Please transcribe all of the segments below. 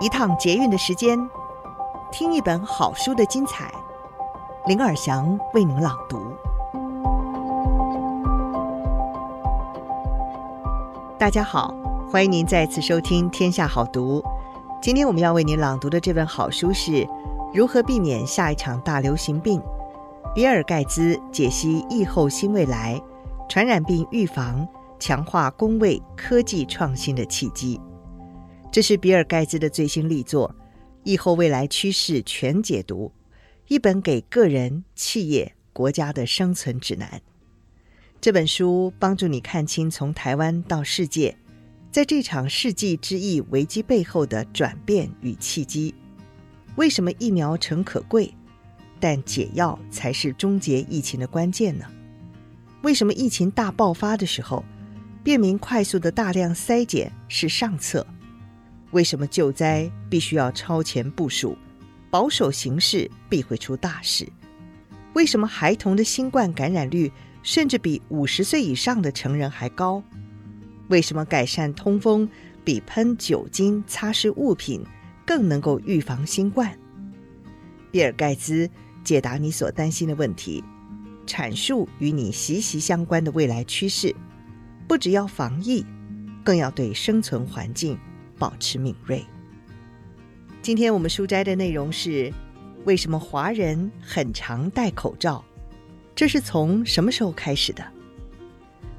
一趟捷运的时间，听一本好书的精彩。林尔祥为您朗读。大家好，欢迎您再次收听《天下好读》。今天我们要为您朗读的这本好书是《如何避免下一场大流行病》，比尔·盖茨解析疫后新未来，传染病预防、强化公卫科技创新的契机。这是比尔·盖茨的最新力作《疫后未来趋势全解读》，一本给个人、企业、国家的生存指南。这本书帮助你看清从台湾到世界，在这场世纪之疫危机背后的转变与契机。为什么疫苗诚可贵，但解药才是终结疫情的关键呢？为什么疫情大爆发的时候，便民快速的大量筛检是上策？为什么救灾必须要超前部署，保守行事必会出大事？为什么孩童的新冠感染率甚至比五十岁以上的成人还高？为什么改善通风比喷酒精擦拭物品更能够预防新冠？比尔盖茨解答你所担心的问题，阐述与你息息相关的未来趋势，不只要防疫，更要对生存环境。保持敏锐。今天我们书斋的内容是：为什么华人很常戴口罩？这是从什么时候开始的？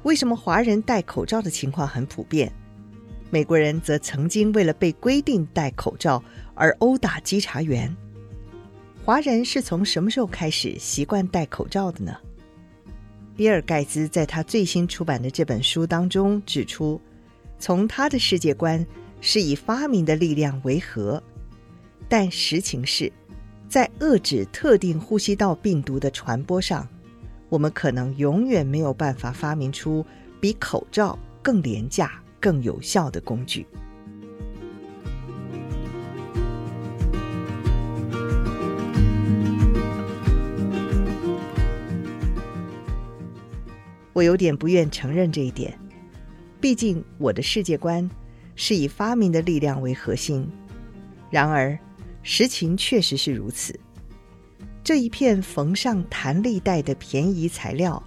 为什么华人戴口罩的情况很普遍？美国人则曾经为了被规定戴口罩而殴打稽查员。华人是从什么时候开始习惯戴口罩的呢？比尔盖茨在他最新出版的这本书当中指出，从他的世界观。是以发明的力量为和，但实情是，在遏制特定呼吸道病毒的传播上，我们可能永远没有办法发明出比口罩更廉价、更有效的工具。我有点不愿承认这一点，毕竟我的世界观。是以发明的力量为核心，然而实情确实是如此。这一片缝上弹力带的便宜材料，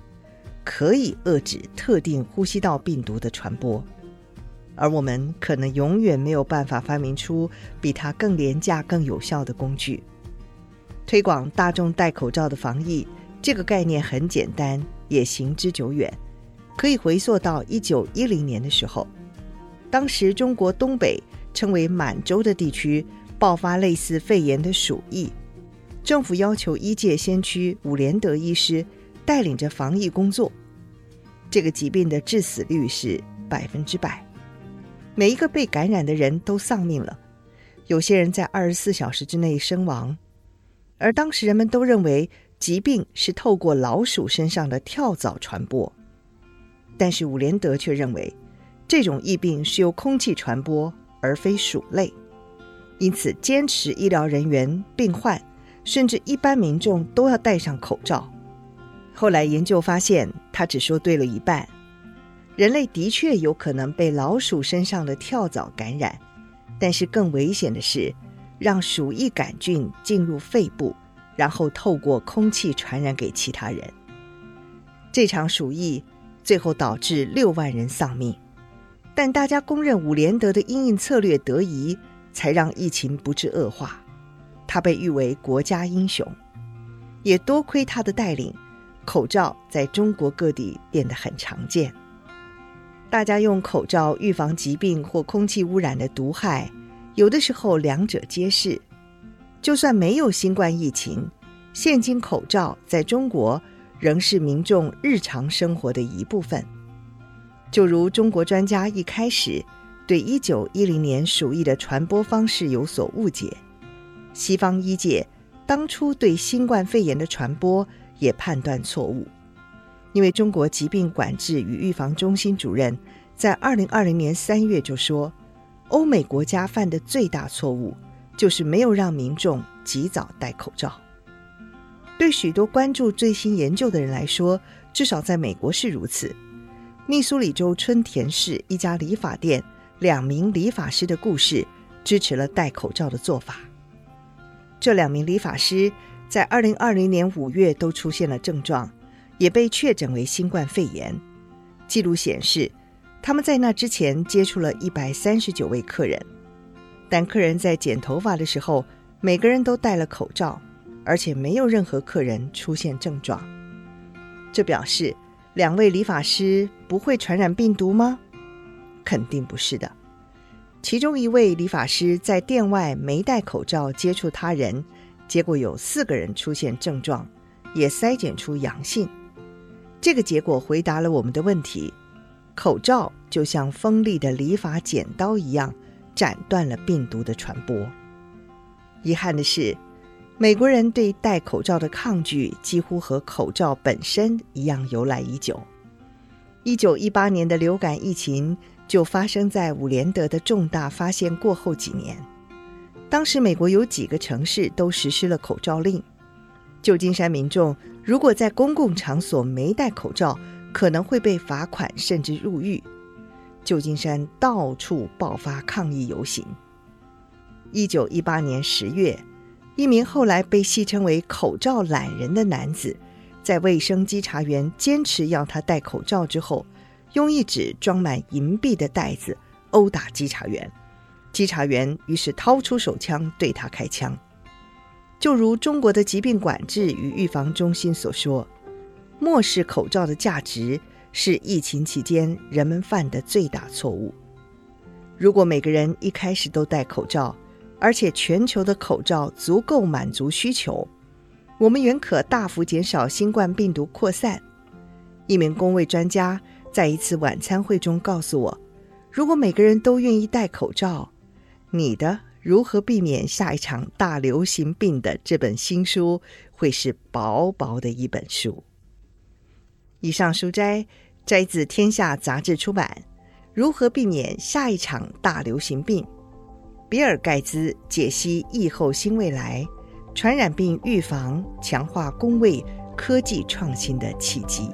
可以遏制特定呼吸道病毒的传播，而我们可能永远没有办法发明出比它更廉价、更有效的工具。推广大众戴口罩的防疫，这个概念很简单，也行之久远，可以回溯到一九一零年的时候。当时，中国东北称为满洲的地区爆发类似肺炎的鼠疫，政府要求医界先驱伍连德医师带领着防疫工作。这个疾病的致死率是百分之百，每一个被感染的人都丧命了，有些人在二十四小时之内身亡。而当时人们都认为疾病是透过老鼠身上的跳蚤传播，但是伍连德却认为。这种疫病是由空气传播，而非鼠类，因此坚持医疗人员、病患，甚至一般民众都要戴上口罩。后来研究发现，他只说对了一半。人类的确有可能被老鼠身上的跳蚤感染，但是更危险的是，让鼠疫杆菌进入肺部，然后透过空气传染给其他人。这场鼠疫最后导致六万人丧命。但大家公认伍连德的因应策略得宜，才让疫情不致恶化。他被誉为国家英雄，也多亏他的带领，口罩在中国各地变得很常见。大家用口罩预防疾病或空气污染的毒害，有的时候两者皆是。就算没有新冠疫情，现今口罩在中国仍是民众日常生活的一部分。就如中国专家一开始对一九一零年鼠疫的传播方式有所误解，西方医界当初对新冠肺炎的传播也判断错误，因为中国疾病管制与预防中心主任在二零二零年三月就说，欧美国家犯的最大错误就是没有让民众及早戴口罩。对许多关注最新研究的人来说，至少在美国是如此。密苏里州春田市一家理发店两名理发师的故事，支持了戴口罩的做法。这两名理发师在二零二零年五月都出现了症状，也被确诊为新冠肺炎。记录显示，他们在那之前接触了一百三十九位客人，但客人在剪头发的时候，每个人都戴了口罩，而且没有任何客人出现症状。这表示两位理发师不会传染病毒吗？肯定不是的。其中一位理发师在店外没戴口罩接触他人，结果有四个人出现症状，也筛检出阳性。这个结果回答了我们的问题：口罩就像锋利的理发剪刀一样，斩断了病毒的传播。遗憾的是，美国人对戴口罩的抗拒几乎和口罩本身一样由来已久。一九一八年的流感疫情。就发生在伍连德的重大发现过后几年。当时美国有几个城市都实施了口罩令。旧金山民众如果在公共场所没戴口罩，可能会被罚款甚至入狱。旧金山到处爆发抗议游行。一九一八年十月，一名后来被戏称为“口罩懒人”的男子，在卫生稽查员坚持要他戴口罩之后。用一纸装满银币的袋子殴打稽查员，稽查员于是掏出手枪对他开枪。就如中国的疾病管制与预防中心所说，漠视口罩的价值是疫情期间人们犯的最大错误。如果每个人一开始都戴口罩，而且全球的口罩足够满足需求，我们原可大幅减少新冠病毒扩散。一名公卫专家。在一次晚餐会中告诉我，如果每个人都愿意戴口罩，你的如何避免下一场大流行病的这本新书会是薄薄的一本书。以上书摘摘自《天下》杂志出版《如何避免下一场大流行病》，比尔盖茨解析疫后新未来，传染病预防强化工卫科技创新的契机。